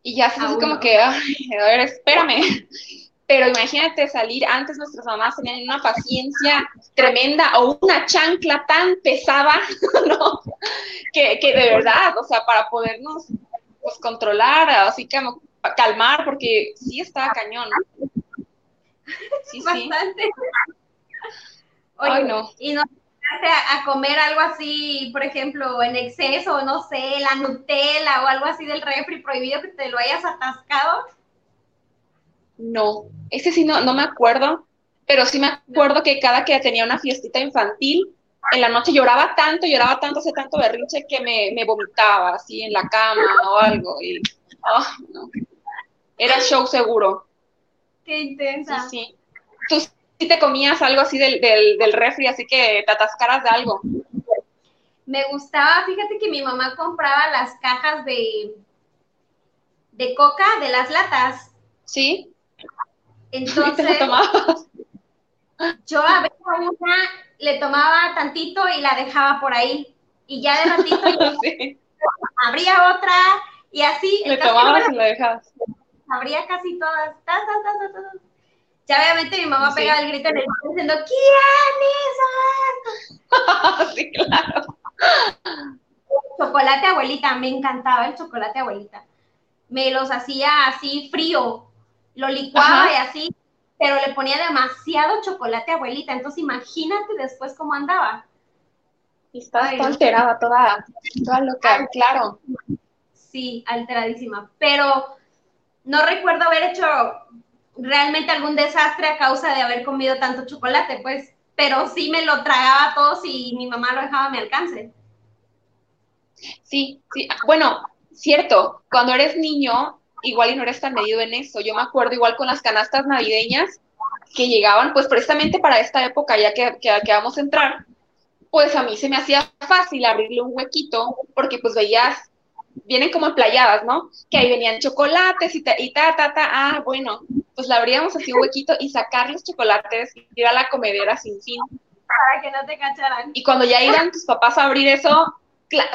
B: y ya se así como que, ay, a ver, espérame. Pero imagínate salir, antes nuestras mamás tenían una paciencia tremenda o una chancla tan pesada, ¿no? Que, que de verdad, o sea, para podernos pues, controlar, así como calmar, porque sí estaba cañón. Sí, sí.
C: Bastante. Oye,
B: Ay, no.
C: y no a, a comer algo así, por ejemplo, en exceso, no sé, la Nutella o algo así del refri prohibido que te lo hayas atascado.
B: No, ese sí no, no me acuerdo, pero sí me acuerdo que cada que tenía una fiestita infantil, en la noche lloraba tanto, lloraba tanto, hacía tanto berrinche que me, me vomitaba así en la cama o algo. Y, ah, no. Era show seguro.
C: Qué
B: Sí,
C: intensa.
B: sí. Tú sí te comías algo así del, del, del refri, así que te atascaras de algo.
C: Me gustaba, fíjate que mi mamá compraba las cajas de, de coca de las latas.
B: ¿Sí?
C: Entonces, yo a veces a una le tomaba tantito y la dejaba por ahí. Y ya de ratito
B: Sí.
C: abría otra y así.
B: Le tomabas y lo dejabas.
C: sabría casi todas. Ta, ta, ta, ta, ta. Ya obviamente mi mamá
B: Sí.
C: pegaba el grito en el piso diciendo, ¿quién es?
B: Sí, claro.
C: Chocolate abuelita, me encantaba el chocolate abuelita. Me los hacía así frío, lo licuaba
B: Ajá.
C: y así, pero le ponía demasiado chocolate abuelita. Entonces imagínate después cómo andaba.
B: Y toda
C: no.
B: alterada, toda, toda loca, claro.
C: Sí, alteradísima. Pero no recuerdo haber hecho realmente algún desastre a causa de haber comido tanto chocolate, pues, pero sí me lo tragaba todo si mi mamá lo dejaba a mi alcance.
B: Sí, sí. Bueno, cierto, cuando eres niño, igual y no eres tan medido en eso. Yo me acuerdo igual con las canastas navideñas que llegaban, pues precisamente para esta época, ya que, que, que vamos a entrar, pues a mí se me hacía fácil abrirle un huequito, porque pues veías, vienen como emplayadas, ¿no? Que ahí venían chocolates y ta, y ta, ta, ta. Ah, bueno, pues le abríamos así un huequito y sacar los chocolates y ir a la comedera sin fin.
C: Para que no te cacharan.
B: Y cuando ya iban tus papás a abrir eso,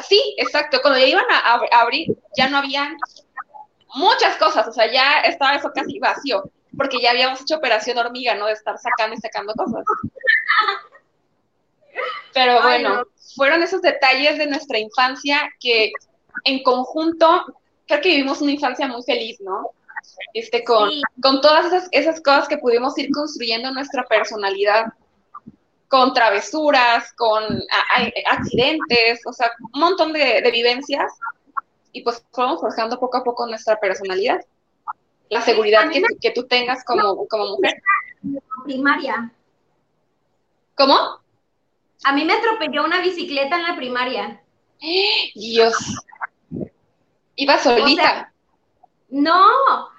B: sí, exacto, cuando ya iban a, ab- a abrir, ya no habían muchas cosas, o sea, ya estaba eso casi vacío, porque ya habíamos hecho operación hormiga, ¿no? De estar sacando y sacando cosas. Pero
C: Ay,
B: bueno,
C: no.
B: fueron esos detalles de nuestra infancia que en conjunto, creo que vivimos una infancia muy feliz, ¿no? Este, con,
C: Sí.
B: con todas esas, esas cosas que pudimos ir construyendo nuestra personalidad. con travesuras, con accidentes, o sea, un montón de, vivencias y pues fuimos forjando poco a poco nuestra personalidad, la seguridad que, que, tú tengas como, como mujer.
C: Primaria.
B: ¿Cómo?
C: A mí me atropelló una bicicleta en la primaria.
B: Dios. Iba solita.
C: no,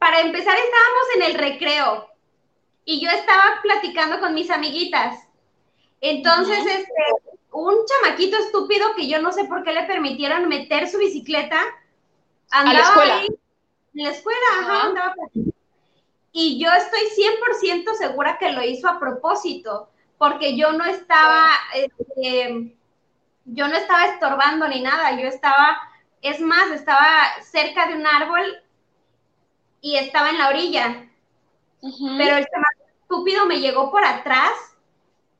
C: para empezar estábamos en el recreo y yo estaba platicando con mis amiguitas. Entonces, este, un chamaquito estúpido que yo no sé por qué le permitieron meter su bicicleta, andaba ¿A la escuela? Ahí, en la escuela, ajá, andaba y yo estoy 100% segura que lo hizo a propósito, porque yo no estaba, este, yo no estaba estorbando ni nada, yo estaba, es más, estaba cerca de un árbol y estaba en la orilla. Pero el tema estúpido me llegó por atrás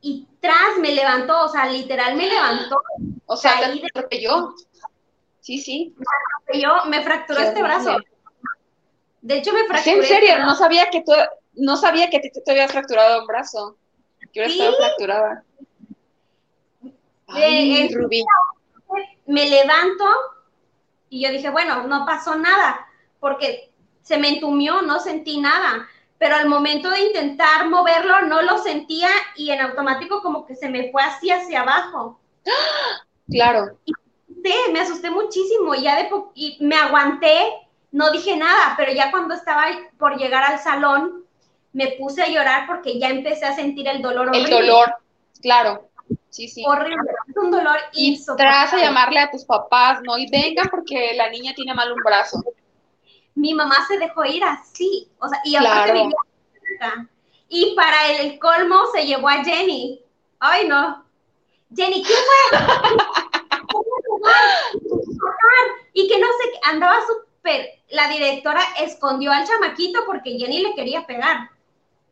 C: y tras me levantó, o sea, literal me levantó.
B: O sea, me atropelló. Sí, sí.
C: Me atropelló, me fracturó este brazo. De hecho, me fracturé.
B: en serio, no sabía que tú, no sabía que te, te habías fracturado un brazo. Yo estaba fracturada.
C: Ay, Rubí. Me levanto y yo dije, bueno, no pasó nada, porque se me entumió, no sentí nada, pero al momento de intentar moverlo no lo sentía y en automático como que se me fue así hacia abajo.
B: Claro.
C: Y sí, me asusté muchísimo y ya de y me aguanté, no dije nada, pero ya cuando estaba por llegar al salón me puse a llorar porque ya empecé a sentir el dolor
B: El dolor, claro. Sí, sí.
C: Horrible, es un dolor
B: y tras a llamarle a tus papás, ¿no? Y vengan porque la niña tiene mal un brazo
C: mi mamá se dejó ir así, o sea, y aparte vivía Y para el colmo se llevó a Jenny. Ay, no. Jenny, ¿qué fue? y que no sé, andaba súper, la directora escondió al chamaquito porque Jenny le quería pegar.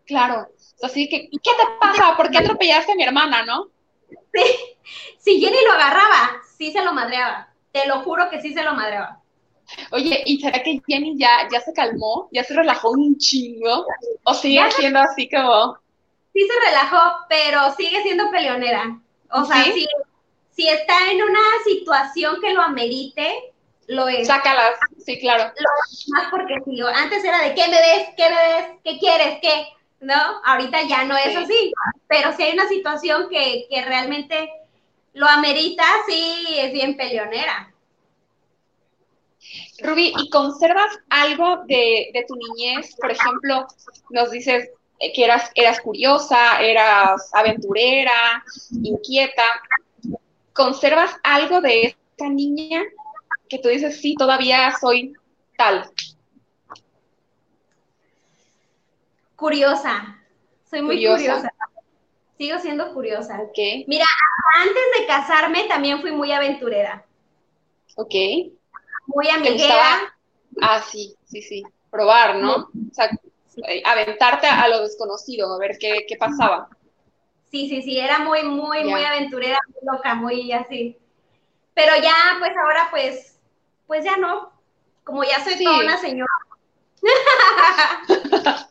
B: Claro, así que, ¿qué te pasa? ¿Por qué atropellaste a mi hermana, no?
C: Sí, si Jenny lo agarraba, sí se lo madreaba. Te lo juro que sí se lo madreaba.
B: Oye, ¿y será que Jenny ya, ya se calmó? ¿Ya se relajó un chingo? ¿O sigue siendo así como...?
C: Sí se relajó, pero sigue siendo peleonera. O sea, si, está en una situación que lo amerite, lo es.
B: Sácalas, sí, claro.
C: más porque si antes era de ¿qué me ves? ¿Qué me ves? ¿Qué quieres? ¿Qué? ¿No? Ahorita ya no es así. Pero si hay una situación que, que realmente lo amerita, sí, es bien peleonera.
B: Ruby, ¿y conservas algo de, tu niñez? Por ejemplo, nos dices que eras, eras curiosa, eras aventurera, inquieta. ¿Conservas algo de esta niña que tú dices, sí, todavía soy tal?
C: Curiosa. Soy muy curiosa. Sigo siendo curiosa.
B: Okay.
C: Mira, antes de casarme también fui muy aventurera.
B: Ok
C: muy amiguera.
B: Ah, sí, sí, sí. Probar, ¿no? O sea, eh, aventarte a lo desconocido, a ver qué, pasaba.
C: Sí, sí, sí, era muy, muy, muy aventurera, muy loca, muy así. Pero ya, pues ahora, pues, pues ya no. Como ya soy toda una señora.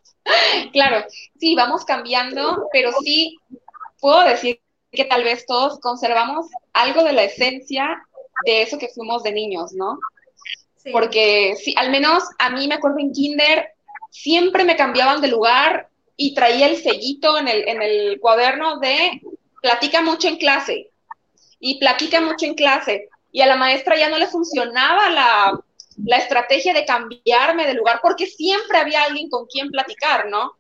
B: claro, sí, vamos cambiando, pero sí puedo decir que tal vez todos conservamos algo de la esencia de eso que fuimos de niños, ¿no? Porque sí, al menos a mí me acuerdo en kinder, siempre me cambiaban de lugar y traía el sellito en el, en el cuaderno de platica mucho en clase y platica mucho en clase. Y a la maestra ya no le funcionaba la, la estrategia de cambiarme de lugar porque siempre había alguien con quien platicar, ¿no?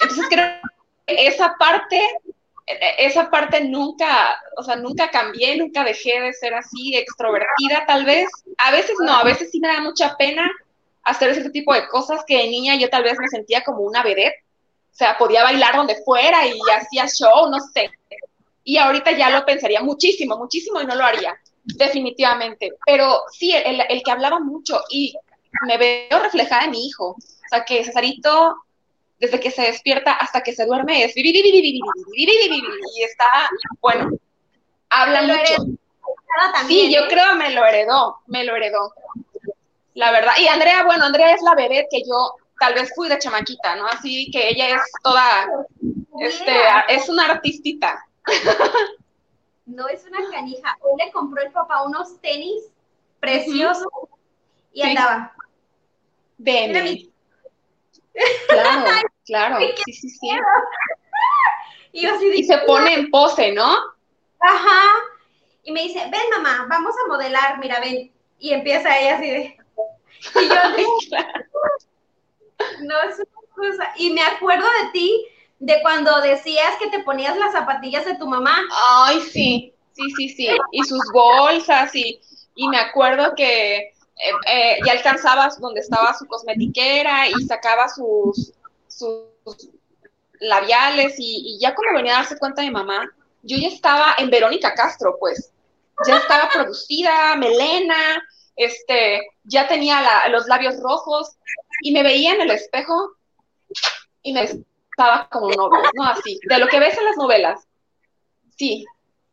B: Entonces creo que esa parte esa parte nunca, o sea, nunca cambié, nunca dejé de ser así, extrovertida tal vez. A veces no, a veces sí me da mucha pena hacer ese tipo de cosas que de niña yo tal vez me sentía como una vedette. O sea, podía bailar donde fuera y hacía show, no sé. Y ahorita ya lo pensaría muchísimo, muchísimo y no lo haría, definitivamente. Pero sí, el, el que hablaba mucho y me veo reflejada en mi hijo. O sea, que Cesarito desde que se despierta hasta que se duerme es y está, bueno, habla mucho. Sí, yo creo me lo heredó, me lo heredó. La verdad. Y Andrea, bueno, Andrea es la bebé que yo tal vez fui de chamaquita, ¿no? Así que ella es toda Este, es una artistita.
C: No es una canija. Hoy le compró el papá unos tenis preciosos y andaba.
B: Ven. Claro, claro. Sí, sí, sí.
C: Y, así
B: y se pone en pose, ¿no?
C: Ajá. Y me dice, ven mamá, vamos a modelar, mira, ven. Y empieza ella así de... Y yo, no, es una cosa. Y me acuerdo de ti, de cuando decías que te ponías las zapatillas de tu mamá.
B: Ay, sí, sí, sí, sí. Y sus bolsas, y, y me acuerdo que eh, eh, ya alcanzabas donde estaba su cosmetiquera y sacaba sus, sus labiales y, y, ya cuando venía a darse cuenta de mamá, yo ya estaba en Verónica Castro, pues. Ya estaba producida, melena, este, ya tenía los labios rojos y me veía en el espejo y me estaba como novio, ¿no? Así, de lo que ves en las novelas. Sí.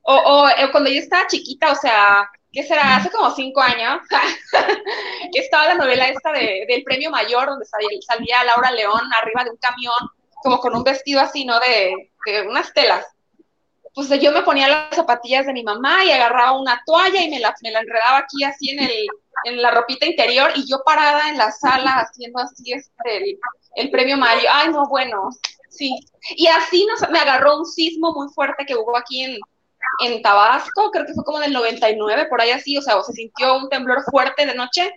B: O, o, eh, cuando yo estaba chiquita, o sea, ¿qué será? Hace como cinco años, estaba la novela esta de, del premio mayor, donde salía, Laura León arriba de un camión, como con un vestido así, ¿no? De, de unas telas pues yo me ponía las zapatillas de mi mamá y agarraba una toalla y me la, me la enredaba aquí así en, el, en la ropita interior y yo parada en la sala haciendo así este, el, premio Mario. Ay, no, bueno, sí. Y así me agarró un sismo muy fuerte que hubo aquí en, en Tabasco, creo que fue como en el 99, por ahí así, o sea, se sintió un temblor fuerte de noche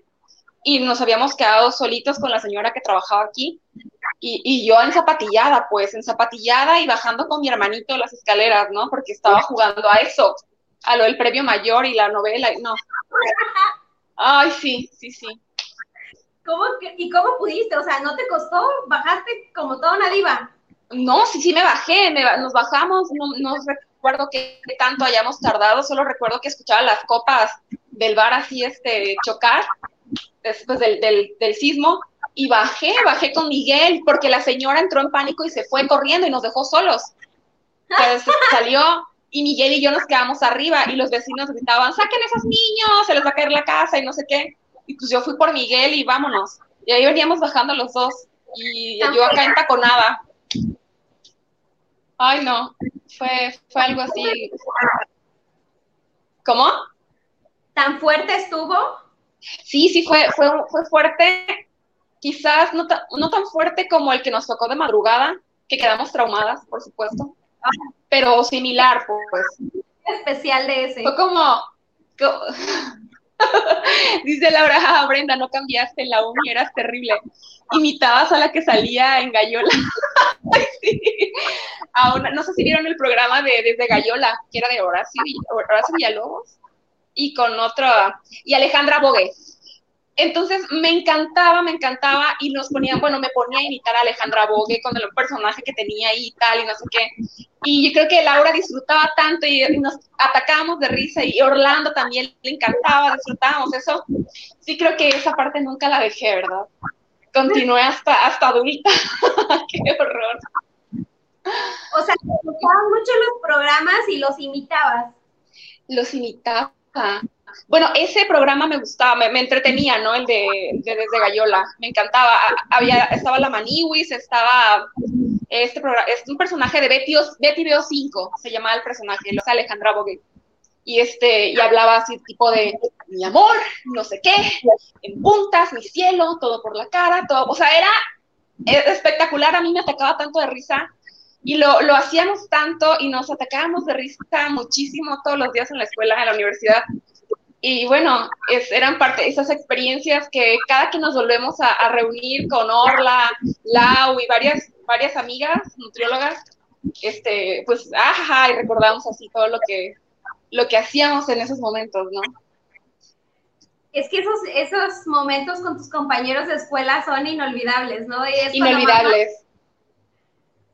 B: y nos habíamos quedado solitos con la señora que trabajaba aquí y, y, yo en zapatillada, pues, en zapatillada y bajando con mi hermanito las escaleras, ¿no? Porque estaba jugando a eso, a lo del premio mayor y la novela, y no. Ay, sí, sí, sí.
C: ¿Cómo ¿Y cómo pudiste? O sea, ¿no te costó? ¿Bajaste como toda una diva?
B: No, sí, sí me bajé, nos bajamos, no, no recuerdo qué tanto hayamos tardado, solo recuerdo que escuchaba las copas del bar así, este, chocar después del, del, del sismo, y bajé, bajé con Miguel, porque la señora entró en pánico y se fue corriendo y nos dejó solos. Entonces salió y Miguel y yo nos quedamos arriba y los vecinos gritaban, saquen a esos niños, se les va a caer la casa y no sé qué. Y pues yo fui por Miguel y vámonos. Y ahí veníamos bajando los dos y yo acá en taconada. Ay, no, fue, fue algo así. ¿Cómo?
C: ¿Tan fuerte estuvo?
B: Sí, sí, fue, fue, fue fuerte. Quizás no, no tan fuerte como el que nos tocó de madrugada, que quedamos traumadas, por supuesto, pero similar, pues.
C: Especial de ese.
B: Fue como... Dice Laura, ah, Brenda, no cambiaste la uni, eras terrible. Imitabas a la que salía en Gallola. no sé si vieron el programa de Desde Gallola, que era de Horacio, Horacio Villalobos y con otro, y Alejandra Bogue. Entonces me encantaba, me encantaba y nos ponían, bueno, me ponía a imitar a Alejandra Bogue con el personaje que tenía ahí y tal y no sé qué. Y yo creo que Laura disfrutaba tanto y nos atacábamos de risa y Orlando también le encantaba, disfrutábamos eso. Sí creo que esa parte nunca la dejé, ¿verdad? Continué hasta, hasta adulta. qué horror.
C: O sea, te gustaban mucho los programas y los imitabas.
B: Los imitaba bueno, ese programa me gustaba, me, entretenía, ¿no? El de, Desde Gallola, me encantaba. Había, estaba la Maniwis, estaba este programa, es un personaje de Betty, Betty Veo 5, se llamaba el personaje, lo Alejandra Bogue. Y este, y hablaba así tipo de mi amor, no sé qué, en puntas, mi cielo, todo por la cara, todo, o sea, era espectacular, a mí me atacaba tanto de risa y lo, lo hacíamos tanto y nos atacábamos de risa muchísimo todos los días en la escuela, en la universidad. Y bueno, es, eran parte de esas experiencias que cada que nos volvemos a, reunir con Orla, Lau y varias, varias amigas nutriólogas, este, pues, ajá, y recordamos así todo lo que, lo que hacíamos en esos momentos, ¿no?
C: Es que esos, esos momentos con tus compañeros de escuela son inolvidables, ¿no?
B: inolvidables.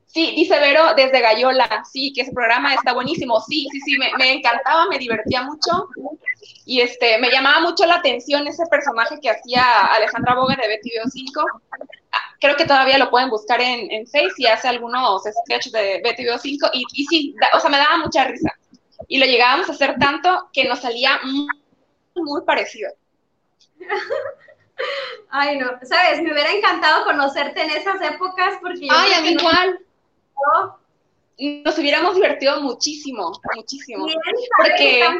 B: Sí, dice Vero desde Gallola, sí, que ese programa está buenísimo, sí, sí, sí, me, me, encantaba, me divertía mucho y este, me llamaba mucho la atención ese personaje que hacía Alejandra Boga de Betty Veo 5. Ah, creo que todavía lo pueden buscar en, en Face y hace algunos sketches de Betty Veo 5 y, y sí, o sea, me daba mucha risa. Y lo llegábamos a hacer tanto que nos salía muy, muy parecido.
C: Ay, no, sabes, me hubiera encantado conocerte en esas épocas porque
B: Ay, a mí igual. nos hubiéramos divertido muchísimo, muchísimo. Porque,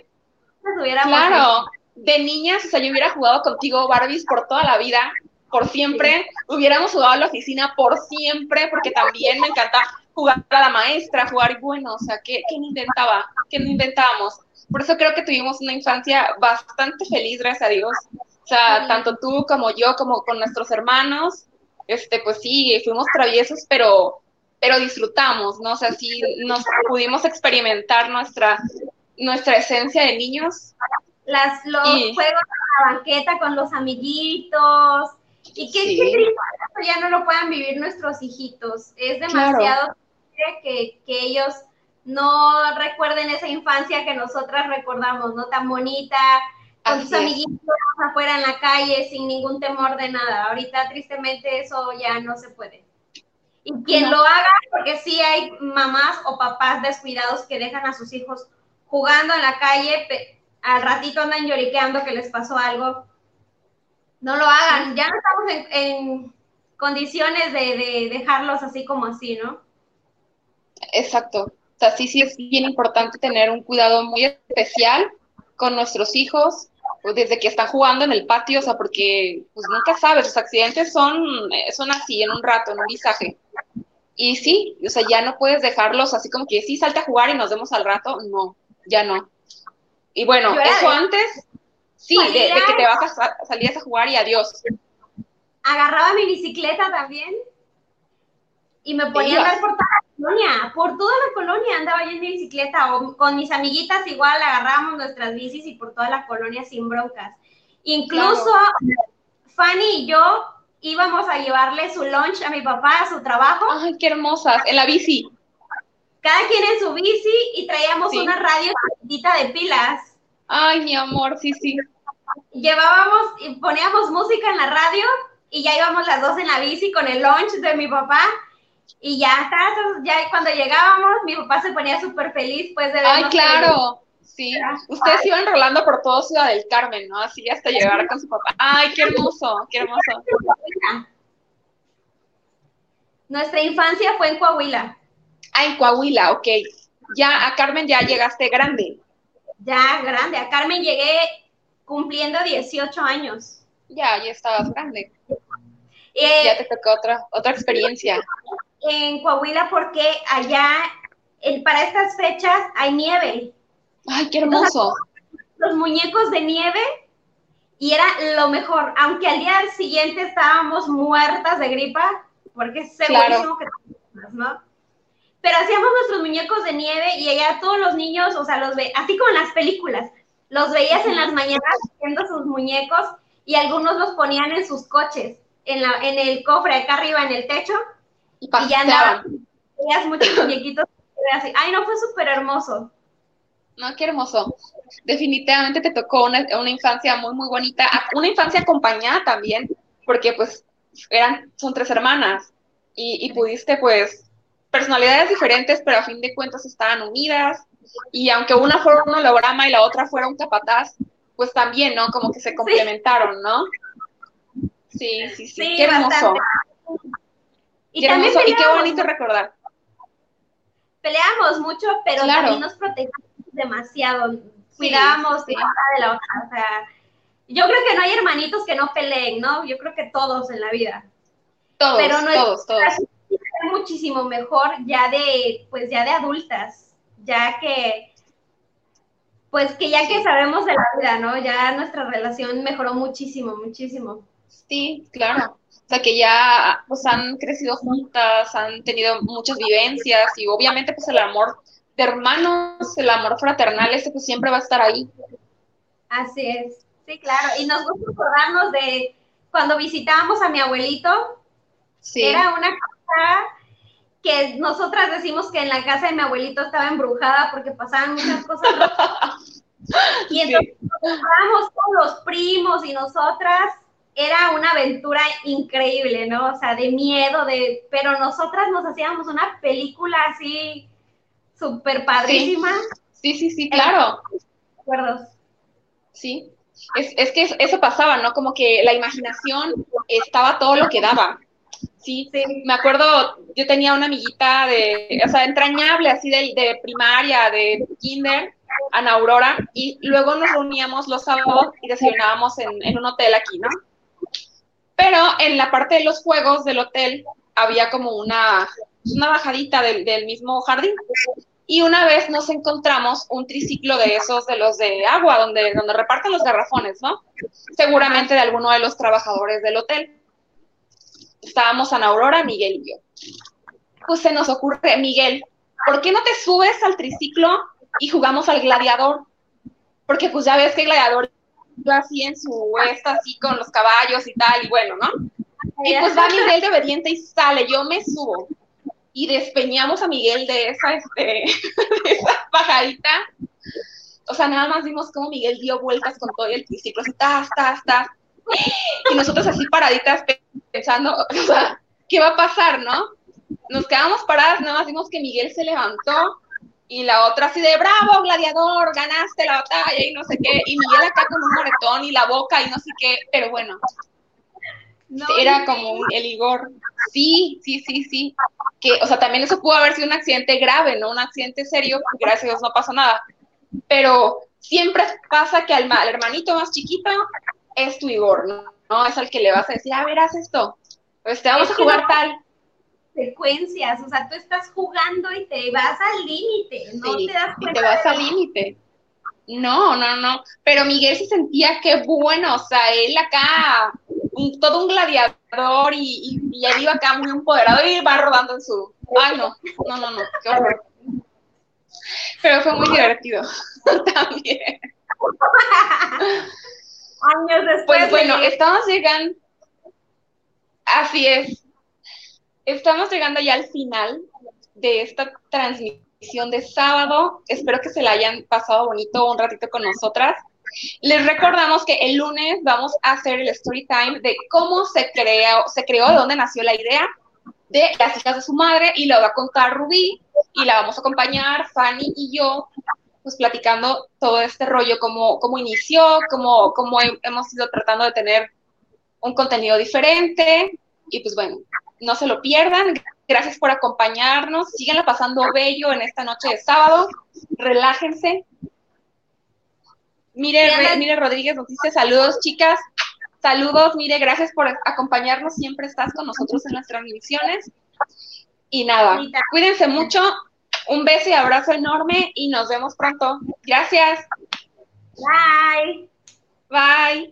B: claro, de niñas, o sea, yo hubiera jugado contigo Barbies por toda la vida, por siempre, hubiéramos jugado a la oficina por siempre, porque también me encanta jugar a la maestra, jugar y bueno, o sea, ¿qué, qué intentaba? ¿Qué intentábamos? Por eso creo que tuvimos una infancia bastante feliz, gracias a Dios. O sea, tanto tú como yo, como con nuestros hermanos, este, pues sí, fuimos traviesos, pero, pero disfrutamos, ¿no? O sea, sí nos pudimos experimentar nuestra, nuestra esencia de niños.
C: Las, los juegos en la banqueta con los amiguitos. Y qué, triste ya no lo puedan vivir nuestros hijitos. Es demasiado que, que ellos no recuerden esa infancia que nosotras recordamos, ¿no? Tan bonita, con sus amiguitos afuera en la calle sin ningún temor de nada. Ahorita tristemente eso ya no se puede. Y quien lo haga, porque sí hay mamás o papás descuidados que dejan a sus hijos jugando en la calle, al ratito andan lloriqueando que les pasó algo. No lo hagan, ya no estamos en, condiciones de, de dejarlos así como así, ¿no?
B: Exacto. O sea, sí, sí es bien importante tener un cuidado muy especial con nuestros hijos pues, desde que están jugando en el patio, o sea, porque pues nunca sabes, los accidentes son, eh, son así, en un rato, en un visaje. Y sí, o sea, ya no puedes dejarlos así como que sí, salte a jugar y nos vemos al rato. No, ya no. Y bueno, eso antes, sí, de, que te vas a salir a jugar y adiós.
C: Agarraba mi bicicleta también y me ponía a andar por colonia, por toda la colonia andaba yo en mi bicicleta o con mis amiguitas igual agarrábamos nuestras bicis y por toda la colonia sin broncas. Incluso Fanny y yo íbamos a llevarle su lunch a mi papá a su trabajo.
B: Ay, qué hermosas, en la bici.
C: Cada quien en su bici y traíamos una radio de pilas.
B: Ay, mi amor, sí, sí.
C: Llevábamos y poníamos música en la radio y ya íbamos las dos en la bici con el lunch de mi papá y ya está, ya cuando llegábamos, mi papá se ponía súper feliz, pues, de
B: Ay, claro, sí. Ustedes iban rolando por todo Ciudad del Carmen, ¿no? Así hasta llegar con su papá. Ay, qué hermoso, qué hermoso.
C: Nuestra infancia fue en Coahuila.
B: Ah, en Coahuila, ok. Ya a Carmen ya llegaste grande.
C: Ya grande, a Carmen llegué cumpliendo 18 años.
B: Ya, ya estabas grande. Eh, ya te tocó otra, otra experiencia
C: en Coahuila porque allá para estas fechas hay nieve.
B: Ay, qué hermoso.
C: los muñecos de nieve y era lo mejor, aunque al día siguiente estábamos muertas de gripa, porque es segurísimo que ¿no? Pero hacíamos nuestros muñecos de nieve y allá todos los niños, o sea, los ve, así como en las películas, los veías en las mañanas haciendo sus muñecos y algunos los ponían en sus coches, en, la, en el cofre acá arriba en el techo y, ya andaban. Veías muchos muñequitos. Así. Ay, no, fue súper hermoso.
B: No, qué hermoso. Definitivamente te tocó una, una, infancia muy, muy bonita. Una infancia acompañada también, porque pues eran, son tres hermanas y, y pudiste pues personalidades diferentes, pero a fin de cuentas estaban unidas. Y aunque una fuera un holograma y la otra fuera un capataz, pues también, ¿no? Como que se complementaron, ¿no? Sí, sí, sí, qué hermoso. Y, también y qué bonito recordar.
C: Peleamos mucho, pero también nos protegimos demasiado. Cuidábamos de la otra. O sea, yo creo que no hay hermanitos que no peleen, ¿no? Yo creo que todos en la vida.
B: Todos, pero no todos, todos.
C: Es muchísimo mejor ya de, pues ya de adultas, ya que, pues que ya que sabemos de la vida, ¿no? Ya nuestra relación mejoró muchísimo, muchísimo.
B: Sí, claro. O sea, que ya pues han crecido juntas, han tenido muchas vivencias y obviamente pues el amor de hermanos, el amor fraternal, ese pues siempre va a estar ahí.
C: Así es, sí, claro. Y nos gusta acordarnos de cuando visitábamos a mi abuelito, sí. era una cosa que nosotras decimos que en la casa de mi abuelito estaba embrujada porque pasaban muchas cosas. y entonces nos todos los primos y nosotras era una aventura increíble, ¿no? O sea, de miedo, de, pero nosotras nos hacíamos una película así súper padrísima.
B: Sí, sí, sí, claro.
C: Acuerdos.
B: Sí, es, es, que eso pasaba, ¿no? Como que la imaginación estaba todo lo que daba. Sí, sí, me acuerdo, yo tenía una amiguita de, o sea, entrañable, así de, de primaria, de kinder, Ana Aurora, y luego nos reuníamos los sábados y desayunábamos en, en un hotel aquí, ¿no? Pero en la parte de los juegos del hotel había como una, una bajadita del, del mismo jardín. Y una vez nos encontramos un triciclo de esos, de los de agua, donde, donde reparten los garrafones, ¿no? Seguramente de alguno de los trabajadores del hotel. Estábamos Ana Aurora, Miguel y yo. Pues se nos ocurre, Miguel, ¿por qué no te subes al triciclo y jugamos al gladiador? Porque pues ya ves que el gladiador iba así en su esta, así con los caballos y tal, y bueno, ¿no? Y pues va Miguel de obediente y sale, yo me subo. Y despeñamos a Miguel de esa, este, de esa. O sea, nada más vimos cómo Miguel dio vueltas con todo el triciclo, así, tas, tas, tas. Y nosotros así paraditas pensando, o sea, ¿qué va a pasar, no? Nos quedamos paradas, nada más vimos que Miguel se levantó y la otra así de, bravo, gladiador, ganaste la batalla y no sé qué. Y Miguel acá con un moretón y la boca y no sé qué, pero bueno. era como un, el Igor. Sí, sí, sí, sí. Que, o sea, también eso pudo haber sido un accidente grave, ¿no? Un accidente serio, gracias a Dios no pasó nada. Pero siempre pasa que al, al hermanito más chiquito es tu Igor, ¿no? ¿no? Es al que le vas a decir, a ver, haz esto. Pues te vamos a jugar tal
C: secuencias, o sea, tú estás jugando y te vas al límite, no te das cuenta.
B: Y te vas al límite. No, no, no, pero Miguel se sentía que bueno, o sea, él acá, todo un gladiador y, y, él iba acá muy empoderado y va rodando en su... Ay, no, no, no, no, qué horror. Pero fue muy divertido también.
C: Años después.
B: Pues bueno, estamos llegando. Así es. Estamos llegando ya al final de esta transmisión de sábado. Espero que se la hayan pasado bonito un ratito con nosotras. Les recordamos que el lunes vamos a hacer el story time de cómo se creó, se creó, de dónde nació la idea de las hijas de su madre y lo va a contar Rubí y la vamos a acompañar Fanny y yo pues platicando todo este rollo, cómo, cómo inició, cómo, cómo hemos ido tratando de tener un contenido diferente y pues bueno, no se lo pierdan. Gracias por acompañarnos. Síganla pasando bello en esta noche de sábado. Relájense. Mire, mire Rodríguez nos dice saludos, chicas. Saludos, mire, gracias por acompañarnos. Siempre estás con nosotros en las transmisiones. Y nada, cuídense mucho. Un beso y abrazo enorme y nos vemos pronto. Gracias.
C: Bye.
B: Bye.